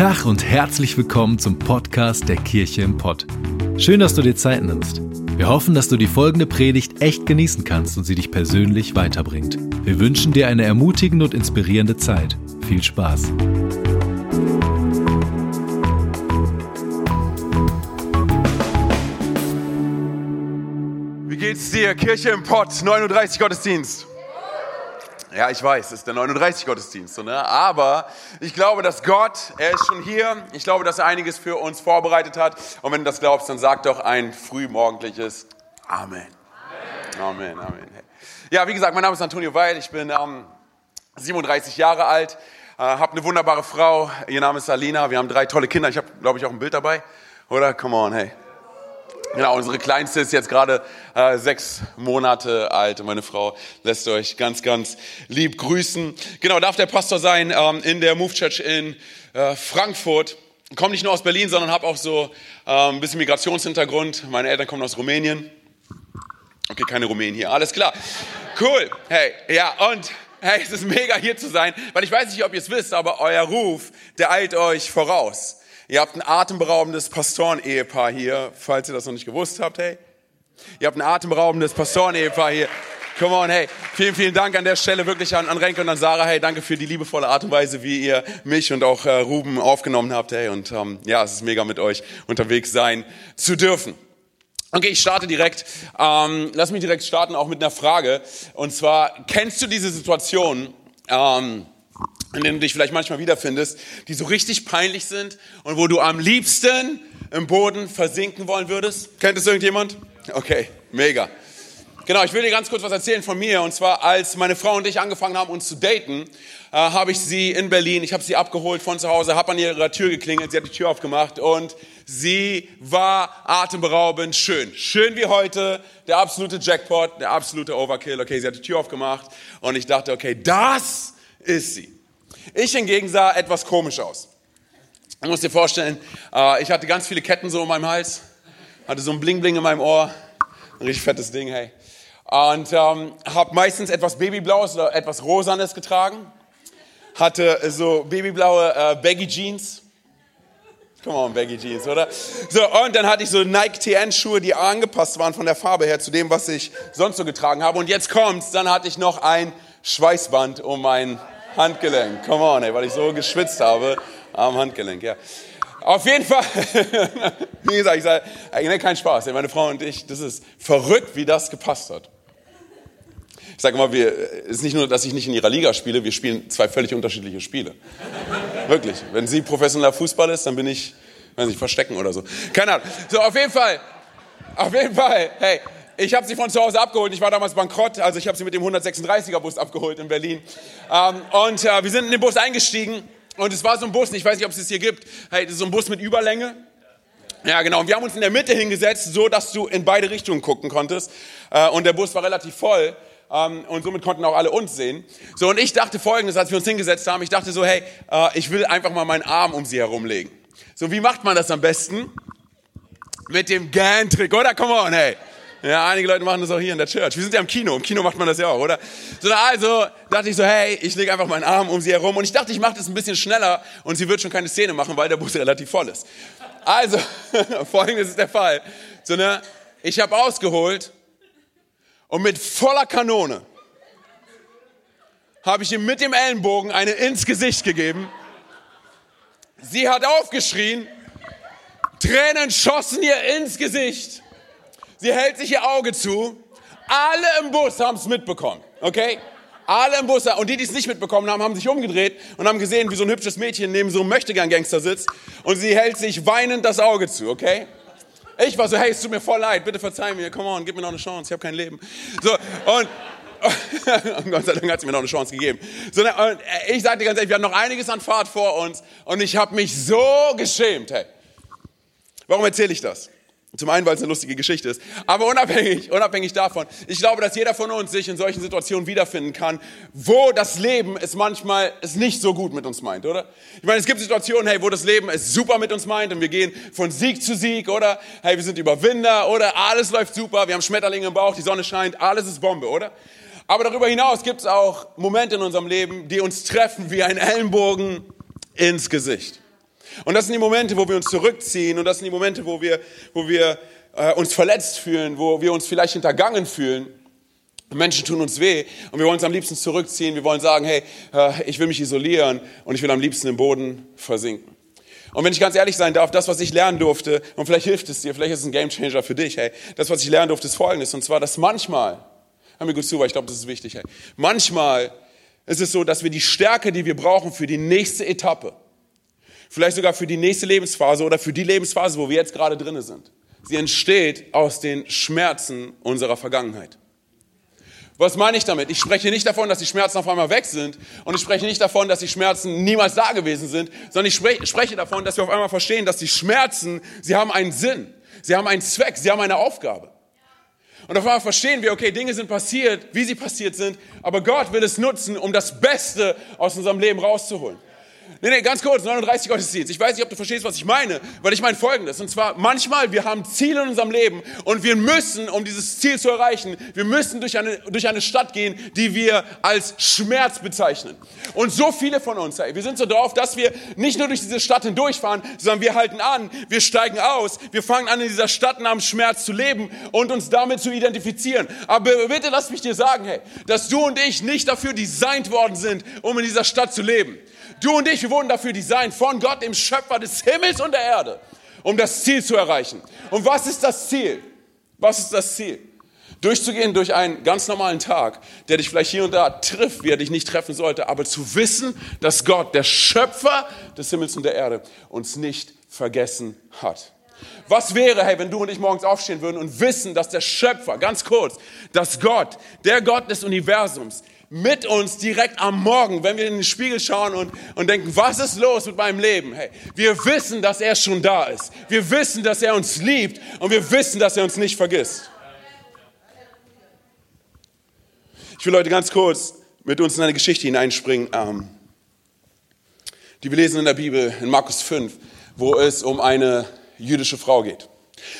Tag und herzlich willkommen zum Podcast der Kirche im Pott. Schön, dass du dir Zeit nimmst. Wir hoffen, dass du die folgende Predigt echt genießen kannst und sie dich persönlich weiterbringt. Wir wünschen dir eine ermutigende und inspirierende Zeit. Viel Spaß. Wie geht's dir? Kirche im Pott, 39 Gottesdienst. Ja, ich weiß, es ist der 39 Gottesdienst, ne? aber ich glaube, dass Gott, er ist schon hier. Ich glaube, dass er einiges für uns vorbereitet hat. Und wenn du das glaubst, dann sag doch ein frühmorgendliches Amen. Amen, Amen. Amen. Ja, wie gesagt, mein Name ist Antonio Weil, ich bin ähm, 37 Jahre alt, äh, habe eine wunderbare Frau, ihr Name ist Alina, wir haben drei tolle Kinder. Ich habe, glaube ich, auch ein Bild dabei, oder? Come on, hey. Genau, unsere Kleinste ist jetzt gerade äh, sechs Monate alt und meine Frau lässt euch ganz, ganz lieb grüßen. Genau, darf der Pastor sein ähm, in der Move Church in äh, Frankfurt. Komme nicht nur aus Berlin, sondern habe auch so äh, ein bisschen Migrationshintergrund. Meine Eltern kommen aus Rumänien. Okay, keine Rumänen hier, alles klar. Cool, hey, ja, und hey, es ist mega hier zu sein, weil ich weiß nicht, ob ihr es wisst, aber euer Ruf, der eilt euch voraus. Ihr habt ein atemberaubendes Pastoren-Ehepaar hier, falls ihr das noch nicht gewusst habt, hey. Ihr habt ein atemberaubendes Pastoren-Ehepaar hier. Come on, hey. Vielen, vielen Dank an der Stelle wirklich an, an Renke und an Sarah. Hey, danke für die liebevolle Art und Weise, wie ihr mich und auch äh, Ruben aufgenommen habt. Hey, und ähm, ja, es ist mega mit euch unterwegs sein zu dürfen. Okay, ich starte direkt. Ähm, lass mich direkt starten, auch mit einer Frage. Und zwar, kennst du diese Situation, ähm, in denen du dich vielleicht manchmal wiederfindest, die so richtig peinlich sind und wo du am liebsten im Boden versinken wollen würdest? Kennt es irgendjemand? Okay, mega. Genau, ich will dir ganz kurz was erzählen von mir. Und zwar, als meine Frau und ich angefangen haben, uns zu daten, äh, habe ich sie in Berlin, ich habe sie abgeholt von zu Hause, habe an ihrer Tür geklingelt, sie hat die Tür aufgemacht und sie war atemberaubend schön. Schön wie heute, der absolute Jackpot, der absolute Overkill. Okay, sie hat die Tür aufgemacht und ich dachte, okay, das ist sie. Ich hingegen sah etwas komisch aus. Du musst dir vorstellen, äh, ich hatte ganz viele Ketten so um meinem Hals, hatte so ein Bling-Bling in meinem Ohr, ein richtig fettes Ding, hey. Und ähm, habe meistens etwas Babyblaues oder etwas Rosanes getragen, hatte so babyblaue äh, Baggy Jeans. Come on, Baggy Jeans, oder? So, und dann hatte ich so Nike TN-Schuhe, die angepasst waren von der Farbe her zu dem, was ich sonst so getragen habe. Und jetzt kommt's, dann hatte ich noch ein Schweißband um mein Handgelenk. Come on, ey, weil ich so geschwitzt habe am Handgelenk, ja. Auf jeden Fall, wie gesagt, ich sage, nee, kein Spaß. Meine Frau und ich, das ist verrückt, wie das gepasst hat. Ich sage immer, es ist nicht nur, dass ich nicht in ihrer Liga spiele, wir spielen zwei völlig unterschiedliche Spiele. Wirklich. Wenn sie professioneller Fußball ist, dann bin ich, weiß nicht, verstecken oder so. Keine Ahnung. So, auf jeden Fall, auf jeden Fall, hey, ich habe sie von zu Hause abgeholt. Ich war damals bankrott, also ich habe sie mit dem 136er Bus abgeholt in Berlin. Ähm, und äh, wir sind in den Bus eingestiegen und es war so ein Bus, ich weiß nicht, ob es es hier gibt, hey, so ein Bus mit Überlänge. Ja, genau. Und wir haben uns in der Mitte hingesetzt, so dass du in beide Richtungen gucken konntest. Äh, und der Bus war relativ voll. Um, ähm, und somit konnten auch alle uns sehen. So, und ich dachte folgendes, als wir uns hingesetzt haben, ich dachte so, hey, uh, ich will einfach mal meinen Arm um sie herumlegen. So, wie macht man das am besten? Mit dem Gan-Trick, oder? Come on, hey. Ja, einige Leute machen das auch hier in der Church. Wir sind ja im Kino. Im Kino macht man das ja auch, oder? So, also dachte ich so, hey, ich lege einfach meinen Arm um sie herum. Und ich dachte, ich mache das ein bisschen schneller und sie wird schon keine Szene machen, weil der Bus relativ voll ist. Also, folgendes ist der Fall. So, ne, ich habe ausgeholt und mit voller Kanone habe ich ihm mit dem Ellenbogen eine ins Gesicht gegeben. Sie hat aufgeschrien, Tränen schossen ihr ins Gesicht. Sie hält sich ihr Auge zu. Alle im Bus haben es mitbekommen, okay? Alle im Bus, und die, die es nicht mitbekommen haben, haben sich umgedreht und haben gesehen, wie so ein hübsches Mädchen neben so einem Möchtegern-Gangster sitzt und sie hält sich weinend das Auge zu, okay? Ich war so, hey, es tut mir voll leid, bitte verzeih mir, come on, gib mir noch eine Chance, ich habe kein Leben. So, und, und Gott sei Dank hat sie mir noch eine Chance gegeben. So, und ich sagte ganz ehrlich, wir haben noch einiges an Fahrt vor uns und ich habe mich so geschämt, hey. Warum erzähle ich das? Zum einen, weil es eine lustige Geschichte ist. Aber unabhängig, unabhängig davon, ich glaube, dass jeder von uns sich in solchen Situationen wiederfinden kann, wo das Leben es manchmal es nicht so gut mit uns meint, oder? Ich meine, es gibt Situationen, hey, wo das Leben es super mit uns meint und wir gehen von Sieg zu Sieg, oder? Hey, wir sind Überwinder, oder? Alles läuft super, wir haben Schmetterlinge im Bauch, die Sonne scheint, alles ist Bombe, oder? Aber darüber hinaus gibt es auch Momente in unserem Leben, die uns treffen wie ein Ellenbogen ins Gesicht. Und das sind die Momente, wo wir uns zurückziehen und das sind die Momente, wo wir, wo wir äh, uns verletzt fühlen, wo wir uns vielleicht hintergangen fühlen. Menschen tun uns weh und wir wollen uns am liebsten zurückziehen. Wir wollen sagen, hey, äh, ich will mich isolieren und ich will am liebsten im Boden versinken. Und wenn ich ganz ehrlich sein darf, das, was ich lernen durfte, und vielleicht hilft es dir, vielleicht ist es ein Gamechanger für dich, hey, das, was ich lernen durfte, ist folgendes, und zwar, dass manchmal, hör mir gut zu, weil ich glaube, das ist wichtig, hey, manchmal ist es so, dass wir die Stärke, die wir brauchen für die nächste Etappe, vielleicht sogar für die nächste Lebensphase oder für die Lebensphase, wo wir jetzt gerade drinne sind, sie entsteht aus den Schmerzen unserer Vergangenheit. Was meine ich damit? Ich spreche nicht davon, dass die Schmerzen auf einmal weg sind und ich spreche nicht davon, dass die Schmerzen niemals da gewesen sind, sondern ich spreche davon, dass wir auf einmal verstehen, dass die Schmerzen, sie haben einen Sinn, sie haben einen Zweck, sie haben eine Aufgabe. Und auf einmal verstehen wir, okay, Dinge sind passiert, wie sie passiert sind, aber Gott will es nutzen, um das Beste aus unserem Leben rauszuholen. Nee, nee, ganz kurz, 39 Gottesdienst. Ich weiß nicht, ob du verstehst, was ich meine, weil ich meine Folgendes. Und zwar, manchmal, wir haben Ziele in unserem Leben und wir müssen, um dieses Ziel zu erreichen, wir müssen durch eine, durch eine Stadt gehen, die wir als Schmerz bezeichnen. Und so viele von uns, ey, wir sind so drauf, dass wir nicht nur durch diese Stadt hindurchfahren, sondern wir halten an, wir steigen aus, wir fangen an, in dieser Stadt namens Schmerz zu leben und uns damit zu identifizieren. Aber bitte lass mich dir sagen, hey, dass du und ich nicht dafür designt worden sind, um in dieser Stadt zu leben. Du und ich, wir wurden dafür designt von Gott, dem Schöpfer des Himmels und der Erde, um das Ziel zu erreichen. Und was ist das Ziel? Was ist das Ziel? Durchzugehen durch einen ganz normalen Tag, der dich vielleicht hier und da trifft, wie er dich nicht treffen sollte, aber zu wissen, dass Gott, der Schöpfer des Himmels und der Erde, uns nicht vergessen hat. Was wäre, hey, wenn du und ich morgens aufstehen würden und wissen, dass der Schöpfer, ganz kurz, dass Gott, der Gott des Universums, mit uns direkt am Morgen, wenn wir in den Spiegel schauen und, und denken, was ist los mit meinem Leben? Hey, wir wissen, dass er schon da ist. Wir wissen, dass er uns liebt und wir wissen, dass er uns nicht vergisst. Ich will heute ganz kurz mit uns in eine Geschichte hineinspringen, ähm, die wir lesen in der Bibel, in Markus 5, wo es um eine jüdische Frau geht.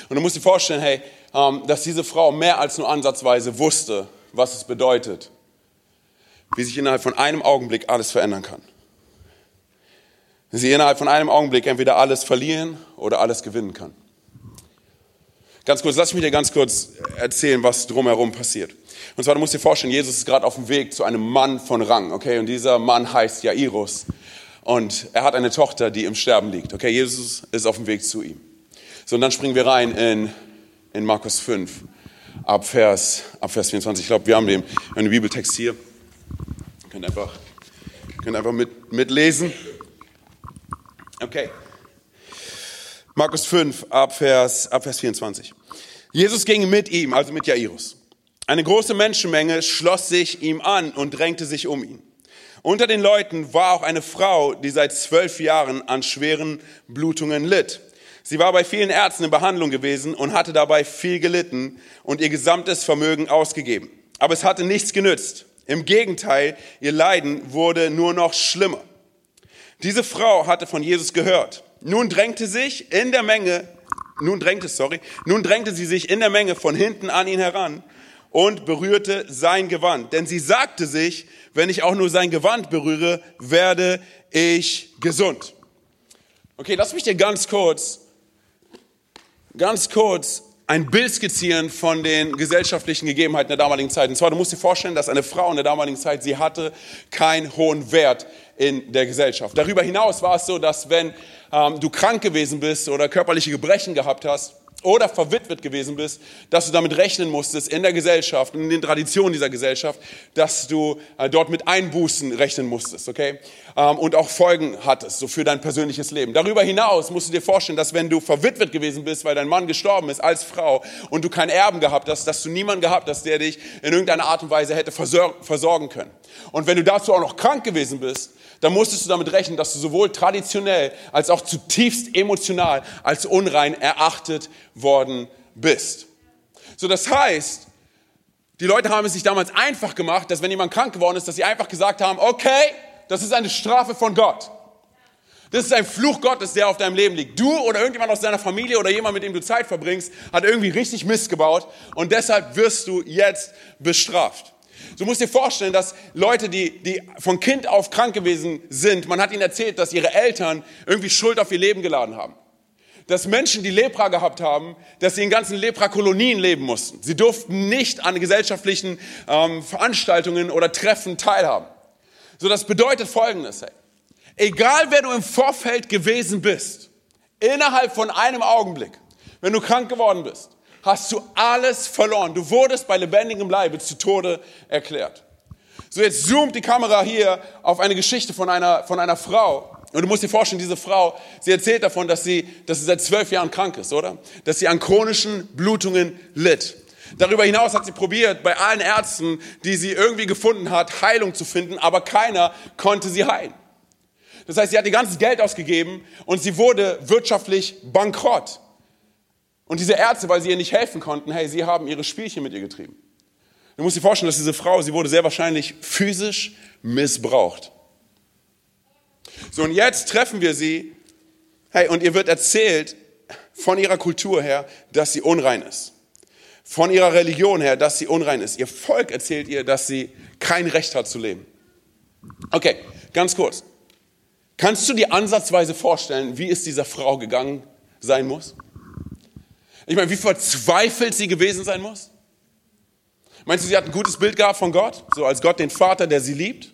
Und du musst dir vorstellen, hey, ähm, dass diese Frau mehr als nur ansatzweise wusste, was es bedeutet, wie sich innerhalb von einem Augenblick alles verändern kann. Sie innerhalb von einem Augenblick entweder alles verlieren oder alles gewinnen kann. Ganz kurz, lass mich dir ganz kurz erzählen, was drumherum passiert. Und zwar, du musst dir vorstellen, Jesus ist gerade auf dem Weg zu einem Mann von Rang, okay? Und dieser Mann heißt Jairus. Und er hat eine Tochter, die im Sterben liegt, okay? Jesus ist auf dem Weg zu ihm. So, und dann springen wir rein in, in Markus 5, ab Vers, ab Vers 24. Ich glaube, wir haben den, einen Bibeltext hier. Ihr könnt einfach, könnt einfach mit, mitlesen. Okay. Markus 5, ab Vers, ab Vers 24. Jesus ging mit ihm, also mit Jairus. Eine große Menschenmenge schloss sich ihm an und drängte sich um ihn. Unter den Leuten war auch eine Frau, die seit zwölf Jahren an schweren Blutungen litt. Sie war bei vielen Ärzten in Behandlung gewesen und hatte dabei viel gelitten und ihr gesamtes Vermögen ausgegeben. Aber es hatte nichts genützt. Im Gegenteil, ihr Leiden wurde nur noch schlimmer. Diese Frau hatte von Jesus gehört. Nun drängte sich in der Menge, nun drängte, sorry, nun drängte sie sich in der Menge von hinten an ihn heran und berührte sein Gewand. Denn sie sagte sich, wenn ich auch nur sein Gewand berühre, werde ich gesund. Okay, lass mich dir ganz kurz, ganz kurz ein Bild skizzieren von den gesellschaftlichen Gegebenheiten der damaligen Zeit. Und zwar, du musst dir vorstellen, dass eine Frau in der damaligen Zeit, sie hatte keinen hohen Wert in der Gesellschaft. Darüber hinaus war es so, dass wenn ähm, du krank gewesen bist oder körperliche Gebrechen gehabt hast, oder verwitwet gewesen bist, dass du damit rechnen musstest in der Gesellschaft, in den Traditionen dieser Gesellschaft, dass du äh, dort mit Einbußen rechnen musstest, okay? Ähm, und auch Folgen hattest, so für dein persönliches Leben. Darüber hinaus musst du dir vorstellen, dass wenn du verwitwet gewesen bist, weil dein Mann gestorben ist als Frau und du keinen Erben gehabt hast, dass du niemanden gehabt hast, der dich in irgendeiner Art und Weise hätte versorgen können. Und wenn du dazu auch noch krank gewesen bist, dann musstest du damit rechnen, dass du sowohl traditionell als auch zutiefst emotional als unrein erachtet worden bist. So, das heißt, die Leute haben es sich damals einfach gemacht, dass wenn jemand krank geworden ist, dass sie einfach gesagt haben, okay, das ist eine Strafe von Gott. Das ist ein Fluch Gottes, der auf deinem Leben liegt. Du oder irgendjemand aus deiner Familie oder jemand, mit dem du Zeit verbringst, hat irgendwie richtig Mist gebaut und deshalb wirst du jetzt bestraft. Du musst dir vorstellen, dass Leute, die, die von Kind auf krank gewesen sind, man hat ihnen erzählt, dass ihre Eltern irgendwie Schuld auf ihr Leben geladen haben. Dass Menschen, die Lepra gehabt haben, dass sie in ganzen Lepra-Kolonien leben mussten. Sie durften nicht an gesellschaftlichen ähm, Veranstaltungen oder Treffen teilhaben. So, das bedeutet Folgendes, hey. Egal wer du im Vorfeld gewesen bist, innerhalb von einem Augenblick, wenn du krank geworden bist, hast du alles verloren. Du wurdest bei lebendigem Leibe zu Tode erklärt. So, jetzt zoomt die Kamera hier auf eine Geschichte von einer, von einer Frau. Und du musst dir vorstellen, diese Frau, sie erzählt davon, dass sie, dass sie seit zwölf Jahren krank ist, oder? Dass sie an chronischen Blutungen litt. Darüber hinaus hat sie probiert, bei allen Ärzten, die sie irgendwie gefunden hat, Heilung zu finden, aber keiner konnte sie heilen. Das heißt, sie hat ihr ganzes Geld ausgegeben und sie wurde wirtschaftlich bankrott. Und diese Ärzte, weil sie ihr nicht helfen konnten, hey, sie haben ihre Spielchen mit ihr getrieben. Du musst dir vorstellen, dass diese Frau, sie wurde sehr wahrscheinlich physisch missbraucht. So, und jetzt treffen wir sie, hey, und ihr wird erzählt von ihrer Kultur her, dass sie unrein ist. Von ihrer Religion her, dass sie unrein ist. Ihr Volk erzählt ihr, dass sie kein Recht hat zu leben. Okay, ganz kurz. Kannst du dir ansatzweise vorstellen, wie es dieser Frau gegangen sein muss? Ich meine, wie verzweifelt sie gewesen sein muss? Meinst du, sie hat ein gutes Bild gehabt von Gott? So als Gott den Vater, der sie liebt?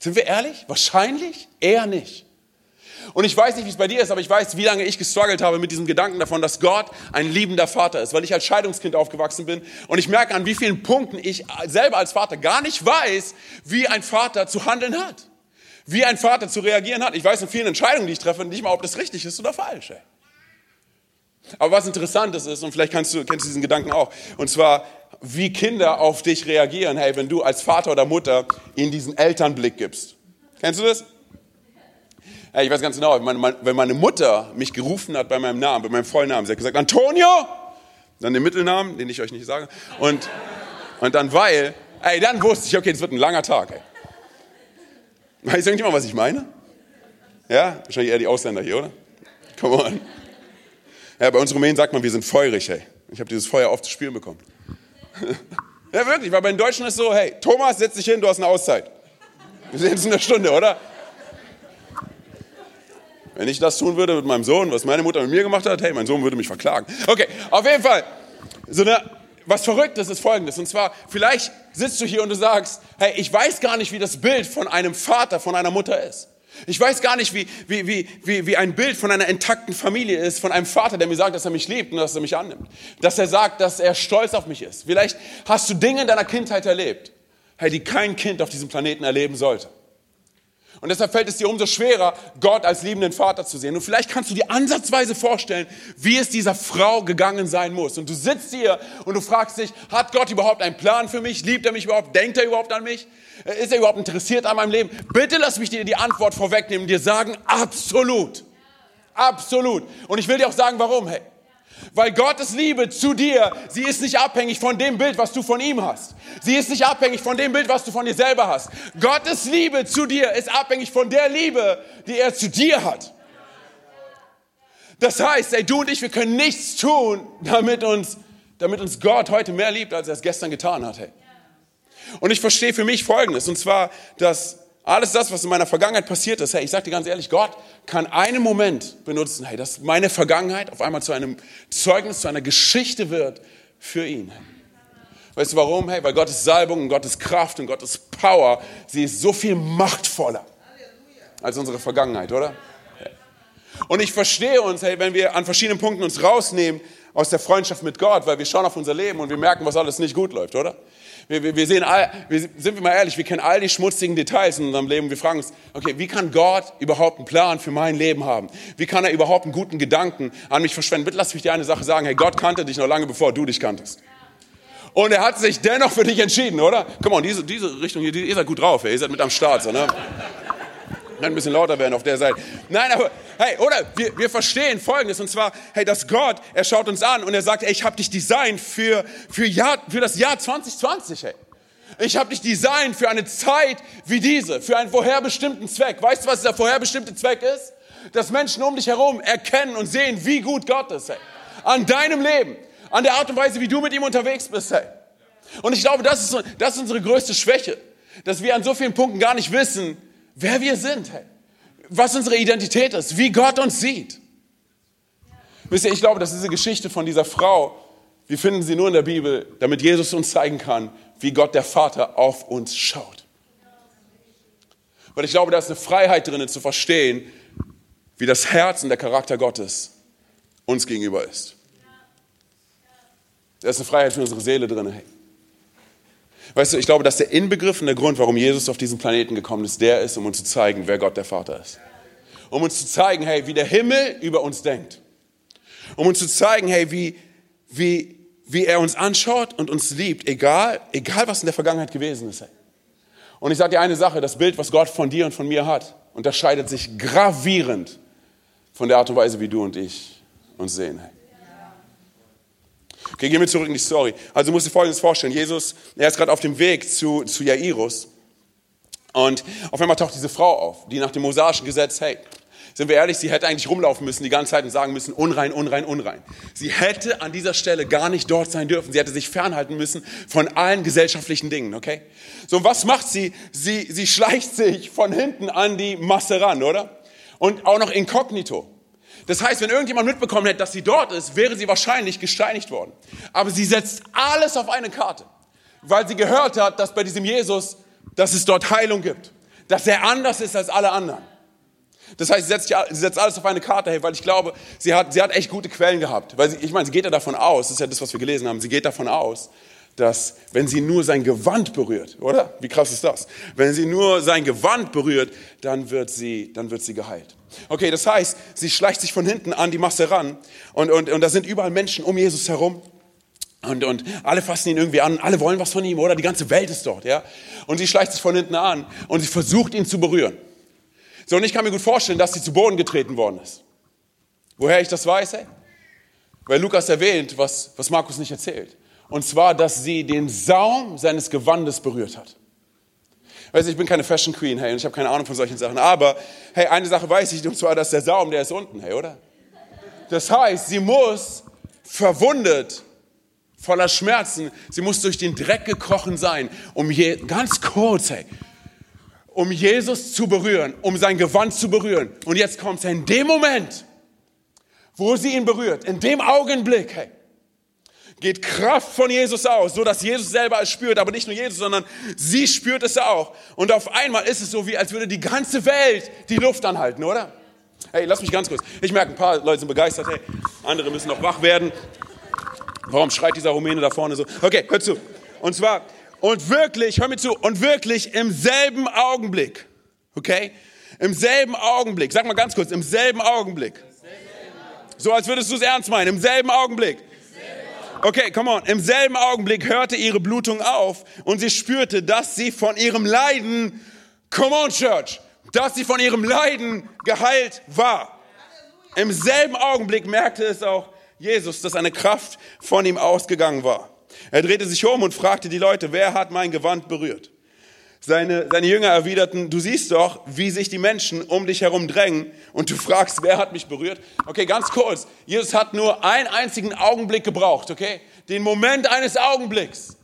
Sind wir ehrlich? Wahrscheinlich eher nicht. Und ich weiß nicht, wie es bei dir ist, aber ich weiß, wie lange ich gestruggelt habe mit diesem Gedanken davon, dass Gott ein liebender Vater ist, weil ich als Scheidungskind aufgewachsen bin. Und ich merke, an wie vielen Punkten ich selber als Vater gar nicht weiß, wie ein Vater zu handeln hat. Wie ein Vater zu reagieren hat. Ich weiß in vielen Entscheidungen, die ich treffe, nicht mal, ob das richtig ist oder falsch. Ey. Aber was interessant ist, und vielleicht kannst du, kennst du diesen Gedanken auch, und zwar, wie Kinder auf dich reagieren, hey, wenn du als Vater oder Mutter ihnen diesen Elternblick gibst. Kennst du das? Hey, ich weiß ganz genau, wenn meine Mutter mich gerufen hat bei meinem Namen, bei meinem vollen Namen, sie hat gesagt, Antonio, dann den Mittelnamen, den ich euch nicht sage, und, und dann weil, ey, dann wusste ich, okay, das wird ein langer Tag, ey. Weiß irgendjemand, was ich meine? Ja, wahrscheinlich eher die Ausländer hier, oder? Come on. Ja, bei uns Rumänen sagt man, wir sind feurig, hey. Ich habe dieses Feuer oft zu spüren bekommen. ja, wirklich, weil bei den Deutschen ist so, hey, Thomas, setz dich hin, du hast eine Auszeit. Wir sehen uns in einer Stunde, oder? Wenn ich das tun würde mit meinem Sohn, was meine Mutter mit mir gemacht hat, hey, mein Sohn würde mich verklagen. Okay, auf jeden Fall. So eine, was Verrücktes ist folgendes. Und zwar, vielleicht sitzt du hier und du sagst, hey, ich weiß gar nicht, wie das Bild von einem Vater, von einer Mutter ist. Ich weiß gar nicht, wie, wie, wie, wie, wie ein Bild von einer intakten Familie ist, von einem Vater, der mir sagt, dass er mich liebt und dass er mich annimmt. Dass er sagt, dass er stolz auf mich ist. Vielleicht hast du Dinge in deiner Kindheit erlebt, die kein Kind auf diesem Planeten erleben sollte. Und deshalb fällt es dir umso schwerer, Gott als liebenden Vater zu sehen. Und vielleicht kannst du dir ansatzweise vorstellen, wie es dieser Frau gegangen sein muss. Und du sitzt hier und du fragst dich, hat Gott überhaupt einen Plan für mich? Liebt er mich überhaupt? Denkt er überhaupt an mich? Ist er überhaupt interessiert an meinem Leben? Bitte lass mich dir die Antwort vorwegnehmen, dir sagen, absolut. Absolut. Und ich will dir auch sagen, warum, hey. Weil Gottes Liebe zu dir, sie ist nicht abhängig von dem Bild, was du von ihm hast. Sie ist nicht abhängig von dem Bild, was du von dir selber hast. Gottes Liebe zu dir ist abhängig von der Liebe, die er zu dir hat. Das heißt, ey, du und ich, wir können nichts tun, damit uns, damit uns Gott heute mehr liebt, als er es gestern getan hat. Hey. Und ich verstehe für mich Folgendes, und zwar, dass alles das, was in meiner Vergangenheit passiert ist, hey, ich sage dir ganz ehrlich, Gott kann einen Moment benutzen, hey, dass meine Vergangenheit auf einmal zu einem Zeugnis, zu einer Geschichte wird für ihn. Weißt du warum? Hey, weil Gottes Salbung und Gottes Kraft und Gottes Power, sie ist so viel machtvoller als unsere Vergangenheit, oder? Und ich verstehe uns, hey, wenn wir an verschiedenen Punkten uns rausnehmen aus der Freundschaft mit Gott, weil wir schauen auf unser Leben und wir merken, was alles nicht gut läuft, oder? Wir, wir, sehen all, wir, sind wir mal ehrlich, wir kennen all die schmutzigen Details in unserem Leben. Wir fragen uns, okay, wie kann Gott überhaupt einen Plan für mein Leben haben? Wie kann er überhaupt einen guten Gedanken an mich verschwenden? Bitte lass mich dir eine Sache sagen. Hey, Gott kannte dich noch lange, bevor du dich kanntest. Und er hat sich dennoch für dich entschieden, oder? Komm on, diese, diese Richtung hier, ihr seid gut drauf, ihr seid mit am Start, so, ne? Ein bisschen lauter werden auf der Seite. Nein, aber hey, oder wir, wir verstehen Folgendes und zwar, hey, dass Gott, er schaut uns an und er sagt, ey, ich habe dich designt für für Jahr, für das Jahr 2020, hey. Ich habe dich designt für eine Zeit wie diese, für einen vorherbestimmten Zweck. Weißt du, was der vorherbestimmte Zweck ist? Dass Menschen um dich herum erkennen und sehen, wie gut Gott ist, hey. An deinem Leben, an der Art und Weise, wie du mit ihm unterwegs bist, hey. Und ich glaube, das ist, das ist unsere größte Schwäche, dass wir an so vielen Punkten gar nicht wissen, wer wir sind, was unsere Identität ist, wie Gott uns sieht. Wisst ihr, ich glaube, dass diese Geschichte von dieser Frau, wir finden sie nur in der Bibel, damit Jesus uns zeigen kann, wie Gott der Vater auf uns schaut. Weil ich glaube, da ist eine Freiheit drin, zu verstehen, wie das Herz und der Charakter Gottes uns gegenüber ist. Da ist eine Freiheit für unsere Seele drin. Weißt du, ich glaube, dass der Inbegriff und der Grund, warum Jesus auf diesen Planeten gekommen ist, der ist, um uns zu zeigen, wer Gott der Vater ist. Um uns zu zeigen, hey, wie der Himmel über uns denkt. Um uns zu zeigen, hey, wie, wie, wie er uns anschaut und uns liebt, egal, egal was in der Vergangenheit gewesen ist. Hey. Und ich sage dir eine Sache, das Bild, was Gott von dir und von mir hat, unterscheidet sich gravierend von der Art und Weise, wie du und ich uns sehen. Hey. Okay, gehen wir zurück in die Story. Also du musst dir Folgendes vorstellen. Jesus, er ist gerade auf dem Weg zu, zu Jairus und auf einmal taucht diese Frau auf, die nach dem mosaischen Gesetz, hey, sind wir ehrlich, sie hätte eigentlich rumlaufen müssen die ganze Zeit und sagen müssen, unrein, unrein, unrein. Sie hätte an dieser Stelle gar nicht dort sein dürfen. Sie hätte sich fernhalten müssen von allen gesellschaftlichen Dingen, okay? So, und was macht sie? Sie, sie schleicht sich von hinten an die Masse ran, oder? Und auch noch inkognito. Das heißt, wenn irgendjemand mitbekommen hätte, dass sie dort ist, wäre sie wahrscheinlich gesteinigt worden. Aber sie setzt alles auf eine Karte, weil sie gehört hat, dass bei diesem Jesus, dass es dort Heilung gibt, dass er anders ist als alle anderen. Das heißt, sie setzt, sie setzt alles auf eine Karte, weil ich glaube, sie hat, sie hat echt gute Quellen gehabt. Weil sie, ich meine, sie geht ja davon aus, das ist ja das, was wir gelesen haben, sie geht davon aus, dass wenn sie nur sein Gewand berührt, oder? Wie krass ist das? Wenn sie nur sein Gewand berührt, dann wird sie, dann wird sie geheilt. Okay, das heißt, sie schleicht sich von hinten an die Masse ran und, und, und da sind überall Menschen um Jesus herum. Und, und alle fassen ihn irgendwie an, alle wollen was von ihm, oder? Die ganze Welt ist dort, ja? Und sie schleicht sich von hinten an und sie versucht ihn zu berühren. So, und ich kann mir gut vorstellen, dass sie zu Boden getreten worden ist. Woher ich das weiß, ey? Weil Lukas erwähnt, was, was Markus nicht erzählt. Und zwar, dass sie den Saum seines Gewandes berührt hat. Weißt du, ich bin keine Fashion Queen, hey, und ich habe keine Ahnung von solchen Sachen. Aber, hey, eine Sache weiß ich, und zwar, dass der Saum, der ist unten, hey, oder? Das heißt, sie muss verwundet, voller Schmerzen, sie muss durch den Dreck gekrochen sein, um je, ganz kurz, hey, um Jesus zu berühren, um sein Gewand zu berühren. Und jetzt kommt es in dem Moment, wo sie ihn berührt, in dem Augenblick, hey, geht Kraft von Jesus aus, so dass Jesus selber es spürt, aber nicht nur Jesus, sondern sie spürt es auch. Und auf einmal ist es so, wie als würde die ganze Welt die Luft anhalten, oder? Hey, lass mich ganz kurz. Ich merke, ein paar Leute sind begeistert. Hey, andere müssen noch wach werden. Warum schreit dieser Rumäne da vorne so? Okay, hör zu. Und zwar, und wirklich, hör mir zu, und wirklich im selben Augenblick, okay? Im selben Augenblick, sag mal ganz kurz, im selben Augenblick. So als würdest du es ernst meinen, im selben Augenblick Okay, come on. Im selben Augenblick hörte ihre Blutung auf und sie spürte, dass sie von ihrem Leiden, come on Church, dass sie von ihrem Leiden geheilt war. Im selben Augenblick merkte es auch Jesus, dass eine Kraft von ihm ausgegangen war. Er drehte sich um und fragte die Leute, wer hat mein Gewand berührt? Seine, seine Jünger erwiderten, du siehst doch, wie sich die Menschen um dich herum drängen und du fragst, wer hat mich berührt? Okay, ganz kurz. Jesus hat nur einen einzigen Augenblick gebraucht, okay? Den Moment eines Augenblicks,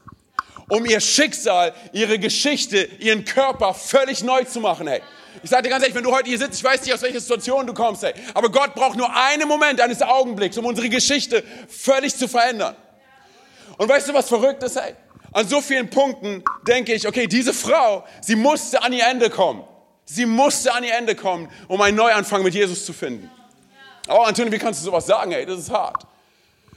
um ihr Schicksal, ihre Geschichte, ihren Körper völlig neu zu machen, hey. Ich sage dir ganz ehrlich, wenn du heute hier sitzt, ich weiß nicht, aus welcher Situation du kommst, hey, aber Gott braucht nur einen Moment eines Augenblicks, um unsere Geschichte völlig zu verändern. Und weißt du, was verrückt ist, hey? An so vielen Punkten denke ich, okay, diese Frau, sie musste an ihr Ende kommen. Sie musste an ihr Ende kommen, um einen Neuanfang mit Jesus zu finden. Oh, Antonio, wie kannst du sowas sagen? Hey, das ist hart.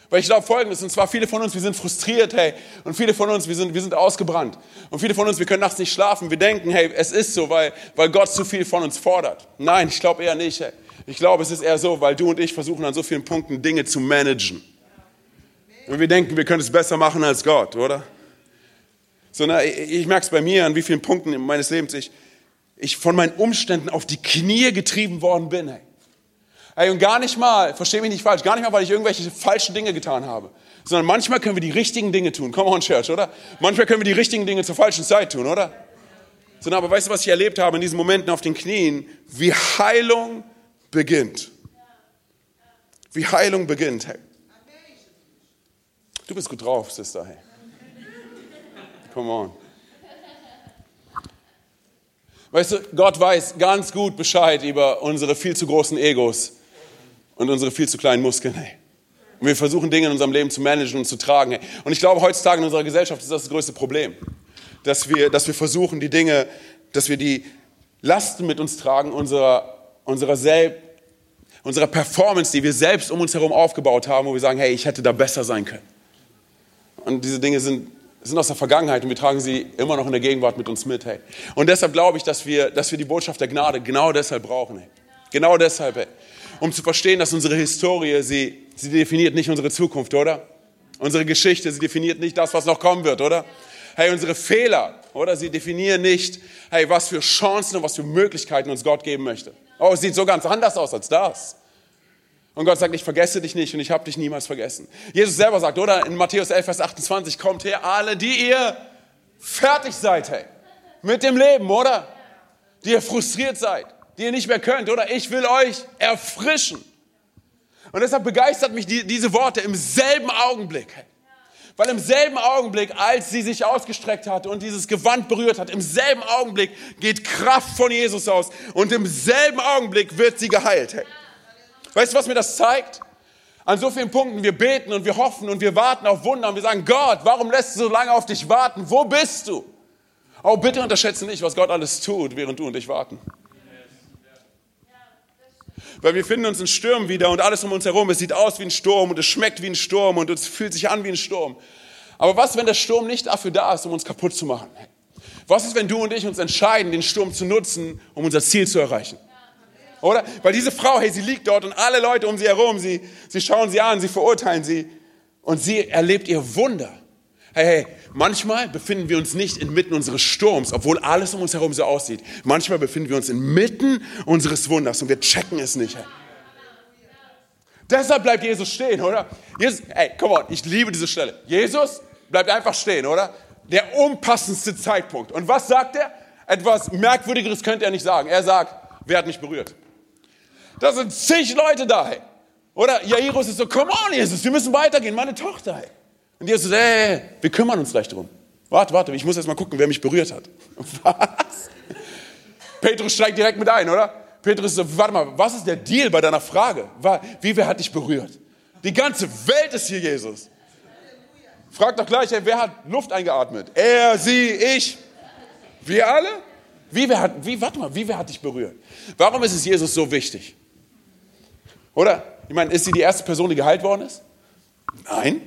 Weil ich glaube folgendes, und zwar viele von uns, wir sind frustriert, hey, und viele von uns, wir sind, wir sind ausgebrannt. Und viele von uns, wir können nachts nicht schlafen. Wir denken, hey, es ist so, weil, weil Gott zu viel von uns fordert. Nein, ich glaube eher nicht, hey. Ich glaube, es ist eher so, weil du und ich versuchen an so vielen Punkten Dinge zu managen. Und wir denken, wir können es besser machen als Gott, oder? Sondern ich merke es bei mir, an wie vielen Punkten meines Lebens ich, ich von meinen Umständen auf die Knie getrieben worden bin. Hey. Hey, und gar nicht mal, verstehe mich nicht falsch, gar nicht mal, weil ich irgendwelche falschen Dinge getan habe, sondern manchmal können wir die richtigen Dinge tun. Come on, Church, oder? Manchmal können wir die richtigen Dinge zur falschen Zeit tun, oder? Sondern aber weißt du, was ich erlebt habe in diesen Momenten auf den Knien? Wie Heilung beginnt. Wie Heilung beginnt, hey. Du bist gut drauf, Sister, hey. Come on. Weißt du, Gott weiß ganz gut Bescheid über unsere viel zu großen Egos und unsere viel zu kleinen Muskeln. Hey. Und wir versuchen Dinge in unserem Leben zu managen und zu tragen. Hey. Und ich glaube, heutzutage in unserer Gesellschaft ist das das größte Problem. Dass wir, dass wir versuchen, die Dinge, dass wir die Lasten mit uns tragen, unserer, unserer, Sel unserer Performance, die wir selbst um uns herum aufgebaut haben, wo wir sagen, hey, ich hätte da besser sein können. Und diese Dinge sind sind aus der Vergangenheit und wir tragen sie immer noch in der Gegenwart mit uns mit. Hey. Und deshalb glaube ich, dass wir, dass wir die Botschaft der Gnade genau deshalb brauchen. Hey. Genau deshalb, hey. um zu verstehen, dass unsere Historie, sie, sie definiert nicht unsere Zukunft, oder? Unsere Geschichte, sie definiert nicht das, was noch kommen wird, oder? Hey, unsere Fehler, oder? Sie definieren nicht, hey, was für Chancen und was für Möglichkeiten uns Gott geben möchte. Oh, es sieht so ganz anders aus als das. Und Gott sagt, ich vergesse dich nicht und ich habe dich niemals vergessen. Jesus selber sagt, oder in Matthäus 11, Vers 28, kommt her, alle, die ihr fertig seid, hey, mit dem Leben, oder? Die ihr frustriert seid, die ihr nicht mehr könnt, oder? Ich will euch erfrischen. Und deshalb begeistert mich die, diese Worte im selben Augenblick, hey. Weil im selben Augenblick, als sie sich ausgestreckt hat und dieses Gewand berührt hat, im selben Augenblick geht Kraft von Jesus aus und im selben Augenblick wird sie geheilt. Hey. Weißt du, was mir das zeigt? An so vielen Punkten, wir beten und wir hoffen und wir warten auf Wunder und wir sagen, Gott, warum lässt du so lange auf dich warten? Wo bist du? Oh, bitte unterschätze nicht, was Gott alles tut, während du und ich warten. Weil wir finden uns in Stürmen wieder und alles um uns herum, es sieht aus wie ein Sturm und es schmeckt wie ein Sturm und es fühlt sich an wie ein Sturm. Aber was, wenn der Sturm nicht dafür da ist, um uns kaputt zu machen? Was ist, wenn du und ich uns entscheiden, den Sturm zu nutzen, um unser Ziel zu erreichen? Oder? Weil diese Frau, hey, sie liegt dort und alle Leute um sie herum, sie, sie schauen sie an, sie verurteilen sie und sie erlebt ihr Wunder. Hey, hey, manchmal befinden wir uns nicht inmitten unseres Sturms, obwohl alles um uns herum so aussieht. Manchmal befinden wir uns inmitten unseres Wunders und wir checken es nicht. Hey. Deshalb bleibt Jesus stehen, oder? Jesus, hey, come on, ich liebe diese Stelle. Jesus bleibt einfach stehen, oder? Der unpassendste Zeitpunkt. Und was sagt er? Etwas Merkwürdigeres könnte er nicht sagen. Er sagt, wer hat mich berührt? Da sind zig Leute da. Oder Jairus ist so, come on, Jesus, wir müssen weitergehen, meine Tochter. Und Jesus, hey, wir kümmern uns gleich drum. Warte, warte, ich muss erst mal gucken, wer mich berührt hat. Was? Petrus steigt direkt mit ein, oder? Petrus so, warte mal, was ist der Deal bei deiner Frage? Wie, wer hat dich berührt? Die ganze Welt ist hier, Jesus. Frag doch gleich, hey, wer hat Luft eingeatmet? Er, sie, ich. Wir alle? Wie, wer hat, wie, warte mal, wie, wer hat dich berührt? Warum ist es Jesus so wichtig? Oder? Ich meine, ist sie die erste Person, die geheilt worden ist? Nein.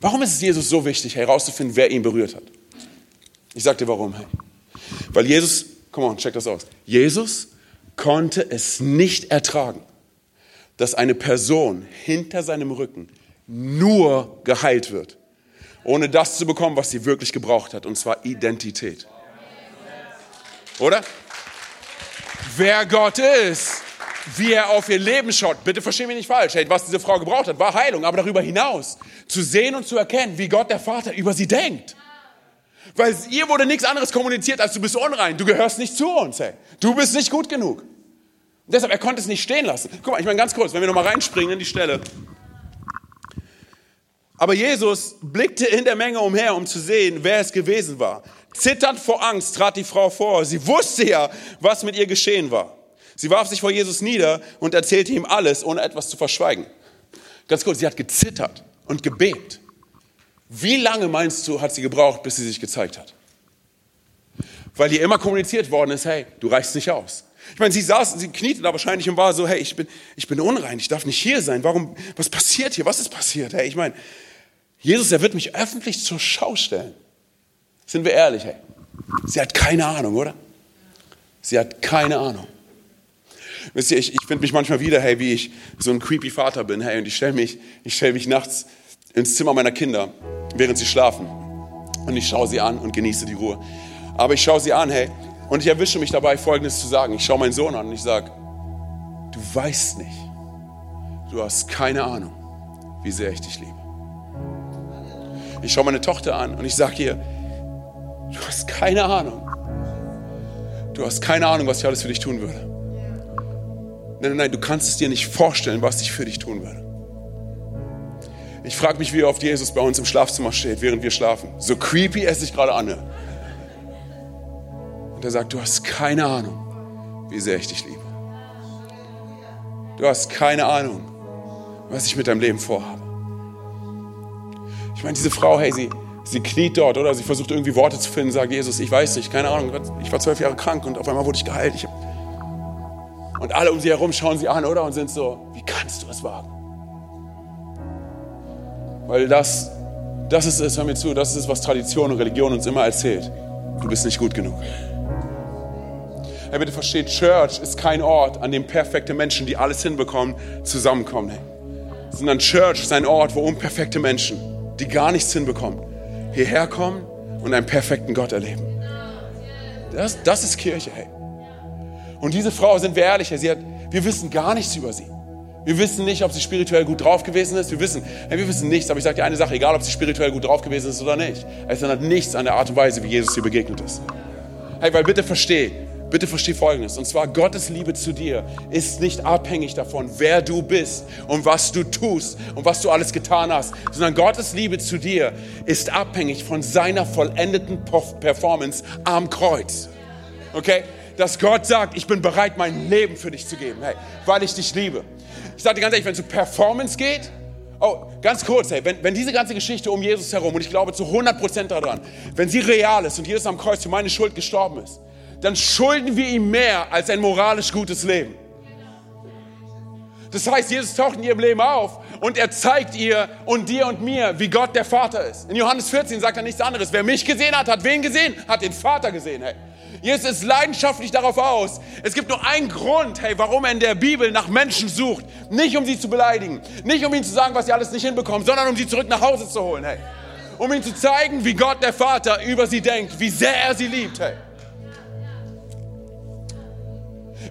Warum ist es Jesus so wichtig, herauszufinden, wer ihn berührt hat? Ich sag dir warum. Hey. Weil Jesus, komm on, check das aus. Jesus konnte es nicht ertragen, dass eine Person hinter seinem Rücken nur geheilt wird, ohne das zu bekommen, was sie wirklich gebraucht hat, und zwar Identität. Oder? Wer Gott ist wie er auf ihr Leben schaut. Bitte versteh mich nicht falsch. Hey, was diese Frau gebraucht hat, war Heilung. Aber darüber hinaus zu sehen und zu erkennen, wie Gott der Vater über sie denkt. Weil ihr wurde nichts anderes kommuniziert, als du bist unrein. Du gehörst nicht zu uns. Hey. Du bist nicht gut genug. Und deshalb, er konnte es nicht stehen lassen. Guck mal, ich meine ganz kurz, wenn wir nochmal reinspringen in die Stelle. Aber Jesus blickte in der Menge umher, um zu sehen, wer es gewesen war. Zitternd vor Angst trat die Frau vor. Sie wusste ja, was mit ihr geschehen war. Sie warf sich vor Jesus nieder und erzählte ihm alles, ohne etwas zu verschweigen. Ganz kurz, sie hat gezittert und gebebt. Wie lange meinst du, hat sie gebraucht, bis sie sich gezeigt hat? Weil ihr immer kommuniziert worden ist, hey, du reichst nicht aus. Ich meine, sie saß, sie kniete da wahrscheinlich und war so, hey, ich bin, ich bin unrein, ich darf nicht hier sein. Warum, was passiert hier? Was ist passiert? Hey, ich meine, Jesus, er wird mich öffentlich zur Schau stellen. Sind wir ehrlich, hey? Sie hat keine Ahnung, oder? Sie hat keine Ahnung. Wisst ihr, ich, ich finde mich manchmal wieder, hey, wie ich so ein creepy Vater bin, hey, und ich stelle mich, ich stell mich nachts ins Zimmer meiner Kinder, während sie schlafen. Und ich schaue sie an und genieße die Ruhe. Aber ich schaue sie an, hey, und ich erwische mich dabei, Folgendes zu sagen. Ich schaue meinen Sohn an und ich sage, du weißt nicht, du hast keine Ahnung, wie sehr ich dich liebe. Ich schaue meine Tochter an und ich sage ihr, du hast keine Ahnung. Du hast keine Ahnung, was ich alles für dich tun würde. Nein, nein, nein, du kannst es dir nicht vorstellen, was ich für dich tun würde. Ich frage mich, wie oft Jesus bei uns im Schlafzimmer steht, während wir schlafen. So creepy es sich gerade anhört. Und er sagt, du hast keine Ahnung, wie sehr ich dich liebe. Du hast keine Ahnung, was ich mit deinem Leben vorhabe. Ich meine, diese Frau, hey, sie, sie kniet dort oder sie versucht irgendwie Worte zu finden, sagt Jesus, ich weiß nicht, keine Ahnung, ich war zwölf Jahre krank und auf einmal wurde ich geheilt. Ich und alle um sie herum schauen sie an, oder? Und sind so, wie kannst du es wagen? Weil das, das ist es, hör mir zu, das ist es, was Tradition und Religion uns immer erzählt. Du bist nicht gut genug. Hey, bitte versteht, Church ist kein Ort, an dem perfekte Menschen, die alles hinbekommen, zusammenkommen. Hey. Sondern Church ist ein Ort, wo unperfekte Menschen, die gar nichts hinbekommen, hierher kommen und einen perfekten Gott erleben. Das, das ist Kirche, hey. Und diese Frau, sind wir ehrlich, sie hat, wir wissen gar nichts über sie. Wir wissen nicht, ob sie spirituell gut drauf gewesen ist. Wir wissen, wir wissen nichts, aber ich sage dir eine Sache, egal ob sie spirituell gut drauf gewesen ist oder nicht. Es ändert nichts an der Art und Weise, wie Jesus ihr begegnet ist. Hey, weil bitte versteh, bitte versteh Folgendes. Und zwar, Gottes Liebe zu dir ist nicht abhängig davon, wer du bist und was du tust und was du alles getan hast, sondern Gottes Liebe zu dir ist abhängig von seiner vollendeten Performance am Kreuz. Okay? Dass Gott sagt, ich bin bereit, mein Leben für dich zu geben, hey, weil ich dich liebe. Ich sage dir ganz ehrlich, wenn es um Performance geht, oh, ganz kurz, hey, wenn, wenn diese ganze Geschichte um Jesus herum, und ich glaube zu 100% daran, wenn sie real ist und Jesus am Kreuz für meine Schuld gestorben ist, dann schulden wir ihm mehr als ein moralisch gutes Leben. Das heißt, Jesus taucht in ihrem Leben auf und er zeigt ihr und dir und mir, wie Gott der Vater ist. In Johannes 14 sagt er nichts anderes. Wer mich gesehen hat, hat wen gesehen? Hat den Vater gesehen. Hey. Jesus ist leidenschaftlich darauf aus. Es gibt nur einen Grund, hey, warum er in der Bibel nach Menschen sucht. Nicht um sie zu beleidigen, nicht um ihnen zu sagen, was sie alles nicht hinbekommen, sondern um sie zurück nach Hause zu holen, hey. Um ihnen zu zeigen, wie Gott der Vater über sie denkt, wie sehr er sie liebt, hey.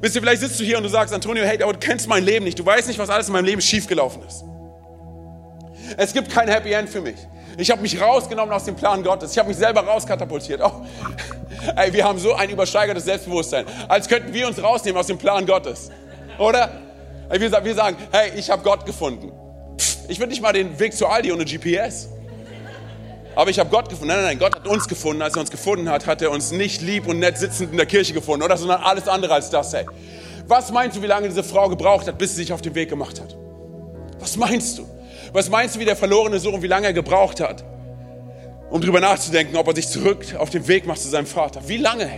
Wisst ihr, vielleicht sitzt du hier und du sagst, Antonio, hey, aber du kennst mein Leben nicht. Du weißt nicht, was alles in meinem Leben schiefgelaufen ist. Es gibt kein Happy End für mich. Ich habe mich rausgenommen aus dem Plan Gottes. Ich habe mich selber rauskatapultiert. Oh. Ey, wir haben so ein übersteigertes Selbstbewusstsein, als könnten wir uns rausnehmen aus dem Plan Gottes. Oder? Wir, wir, sagen, hey, ich habe Gott gefunden. Pff, ich will nicht mal den Weg zu Aldi ohne GPS. Aber ich habe Gott gefunden. Nein, nein, nein, Gott hat uns gefunden. Als er uns gefunden hat, hat er uns nicht lieb und nett sitzend in der Kirche gefunden, oder? Sondern alles andere als das, hey. Was meinst du, wie lange diese Frau gebraucht hat, bis sie sich auf den Weg gemacht hat? Was meinst du? Was meinst du, wie der verlorene Sohn, wie lange er gebraucht hat, um darüber nachzudenken, ob er sich zurück auf den Weg macht zu seinem Vater? Wie lange?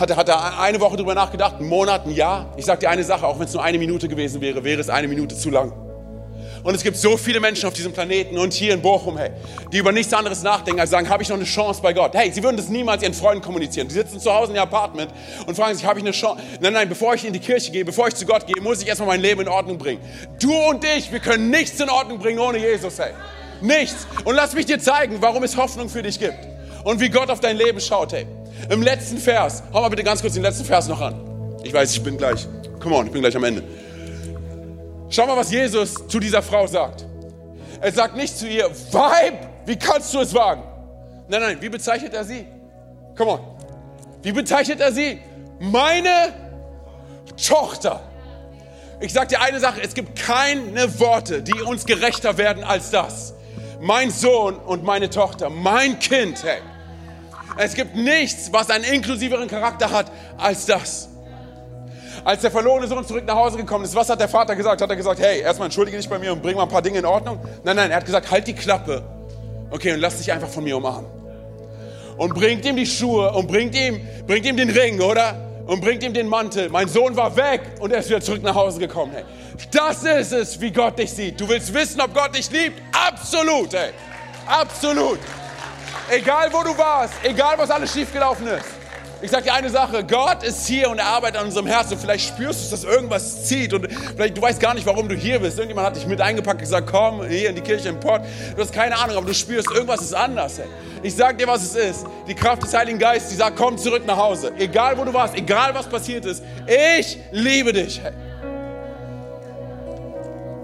Hat er, hat er eine Woche darüber nachgedacht, einen Monat, ein Jahr? Ich sage dir eine Sache, auch wenn es nur eine Minute gewesen wäre, wäre es eine Minute zu lang. Und es gibt so viele Menschen auf diesem Planeten und hier in Bochum, hey, die über nichts anderes nachdenken, als sagen, habe ich noch eine Chance bei Gott? Hey, sie würden das niemals ihren Freunden kommunizieren. Die sitzen zu Hause in ihr Apartment und fragen sich, habe ich eine Chance? Nein, nein, bevor ich in die Kirche gehe, bevor ich zu Gott gehe, muss ich erstmal mein Leben in Ordnung bringen. Du und ich, wir können nichts in Ordnung bringen ohne Jesus, hey. Nichts. Und lass mich dir zeigen, warum es Hoffnung für dich gibt. Und wie Gott auf dein Leben schaut, hey. Im letzten Vers, hau mal bitte ganz kurz den letzten Vers noch an. Ich weiß, ich bin gleich, come on, ich bin gleich am Ende. Schau mal, was Jesus zu dieser Frau sagt. Er sagt nicht zu ihr, Weib, wie kannst du es wagen? Nein, nein, wie bezeichnet er sie? Come on. Wie bezeichnet er sie? Meine Tochter. Ich sage dir eine Sache, es gibt keine Worte, die uns gerechter werden als das. Mein Sohn und meine Tochter, mein Kind, hey. Es gibt nichts, was einen inklusiveren Charakter hat als das. Als der verlorene Sohn zurück nach Hause gekommen ist, was hat der Vater gesagt? Hat er gesagt, hey, erstmal entschuldige dich bei mir und bring mal ein paar Dinge in Ordnung? Nein, nein, er hat gesagt, halt die Klappe. Okay, und lass dich einfach von mir umarmen. Und bringt ihm die Schuhe und bringt ihm, bringt ihm den Ring, oder? Und bringt ihm den Mantel. Mein Sohn war weg und er ist wieder zurück nach Hause gekommen. Hey. Das ist es, wie Gott dich sieht. Du willst wissen, ob Gott dich liebt? Absolut, hey. Absolut. Egal wo du warst, egal was alles schiefgelaufen ist. Ich sage dir eine Sache, Gott ist hier und er arbeitet an unserem Herzen. Vielleicht spürst du, dass irgendwas zieht und vielleicht du weißt gar nicht, warum du hier bist. Irgendjemand hat dich mit eingepackt und gesagt, komm hier in die Kirche im Port. Du hast keine Ahnung, aber du spürst, irgendwas ist anders. Ey. Ich sage dir, was es ist. Die Kraft des Heiligen Geistes, die sagt, komm zurück nach Hause. Egal wo du warst, egal was passiert ist. Ich liebe dich. Hey,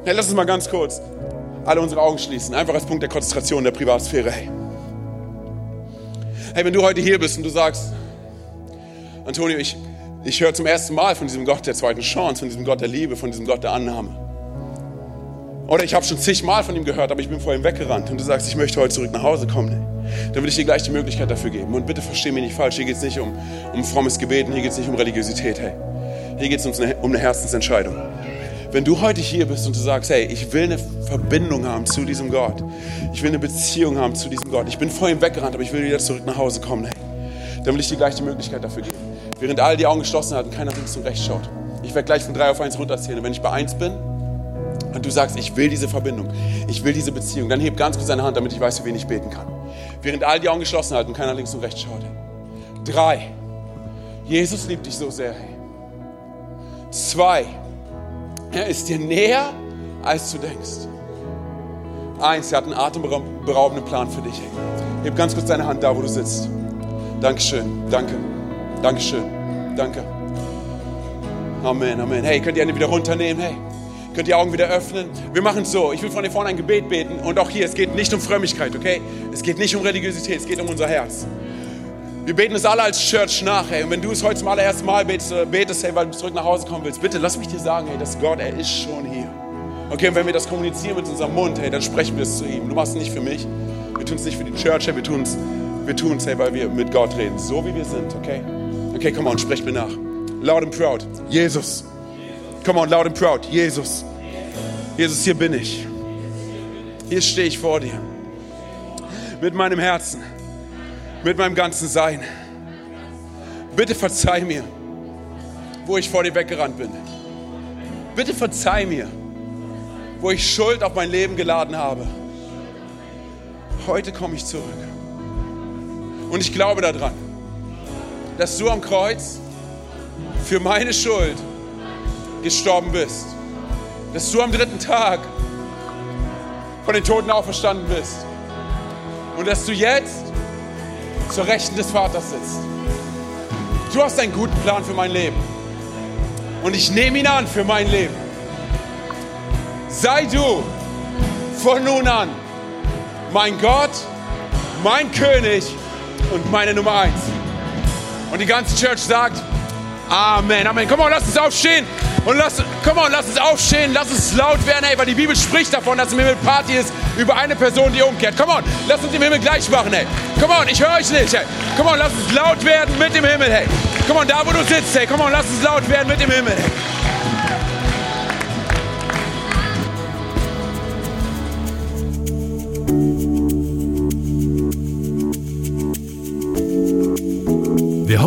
hey lass uns mal ganz kurz alle unsere Augen schließen. Einfach als Punkt der Konzentration der Privatsphäre. Hey. hey, wenn du heute hier bist und du sagst, Antonio, ich, ich höre zum ersten Mal von diesem Gott der zweiten Chance, von diesem Gott der Liebe, von diesem Gott der Annahme. Oder ich habe schon zigmal von ihm gehört, aber ich bin vor ihm weggerannt und du sagst, ich möchte heute zurück nach Hause kommen. Dann will ich dir gleich die Möglichkeit dafür geben. Und bitte versteh mich nicht falsch, hier geht es nicht um, um frommes Gebeten, hier geht es nicht um Religiosität. Hey. Hier geht es um um eine Herzensentscheidung. Wenn du heute hier bist und du sagst, hey, ich will eine Verbindung haben zu diesem Gott. Ich will eine Beziehung haben zu diesem Gott. Ich bin vor ihm weggerannt, aber ich will wieder zurück nach Hause kommen. Hey. Dann will ich dir gleich die Möglichkeit dafür geben. Während alle die Augen geschlossen hatten, keiner links und rechts schaut. Ich werde gleich von drei auf eins runterzählen. Und wenn ich bei eins bin, und du sagst, ich will diese Verbindung, ich will diese Beziehung, dann heb ganz kurz deine Hand, damit ich weiß, für wen ich beten kann. Während all die Augen geschlossen halten und keiner links und rechts schaut. Drei. Jesus liebt dich so sehr. Zwei. Er ist dir näher, als du denkst. Eins, er hat einen atemberaubenden Plan für dich. Heb ganz kurz deine Hand da, wo du sitzt. Dankeschön, danke, Dankeschön, danke. Amen, Amen. Hey, könnt ihr eine wieder runternehmen? Hey könnt die Augen wieder öffnen. Wir machen es so. Ich will von dir vorne ein Gebet beten. Und auch hier, es geht nicht um Frömmigkeit, okay? Es geht nicht um Religiosität, es geht um unser Herz. Wir beten es alle als Church nach, hey. Und wenn du es heute zum allerersten Mal betest, äh, betest, hey, weil du zurück nach Hause kommen willst, bitte lass mich dir sagen, hey, dass Gott, er ist schon hier. Okay, und wenn wir das kommunizieren mit unserem Mund, hey, dann sprechen wir es zu ihm. Du machst es nicht für mich. Wir tun es nicht für die Church, hey, wir tun es, wir tun's, hey, weil wir mit Gott reden. So wie wir sind, okay? Okay, komm on, sprech mir nach. Loud and proud. Jesus. Come on, loud and proud. Jesus. Jesus, hier bin ich. Hier stehe ich vor dir. Mit meinem Herzen. Mit meinem ganzen Sein. Bitte verzeih mir, wo ich vor dir weggerannt bin. Bitte verzeih mir, wo ich Schuld auf mein Leben geladen habe. Heute komme ich zurück. Und ich glaube daran, dass du am Kreuz für meine Schuld gestorben bist. Dass du am dritten Tag von den Toten auferstanden bist. Und dass du jetzt zur Rechten des Vaters sitzt. Du hast einen guten Plan für mein Leben. Und ich nehme ihn an für mein Leben. Sei du von nun an mein Gott, mein König und meine Nummer eins. Und die ganze Church sagt, Amen, Amen. Komm mal, lass uns aufstehen und lass, komm mal, lass uns aufstehen, lass uns laut werden, ey, weil die Bibel spricht davon, dass im Himmel Party ist über eine Person, die umkehrt. Komm on, lass uns im Himmel gleich machen, ey. Komm on, ich höre euch nicht, ey. Komm on, lass uns laut werden mit dem Himmel, hey. Komm on, da wo du sitzt, hey. Komm on, lass uns laut werden mit dem Himmel, hey.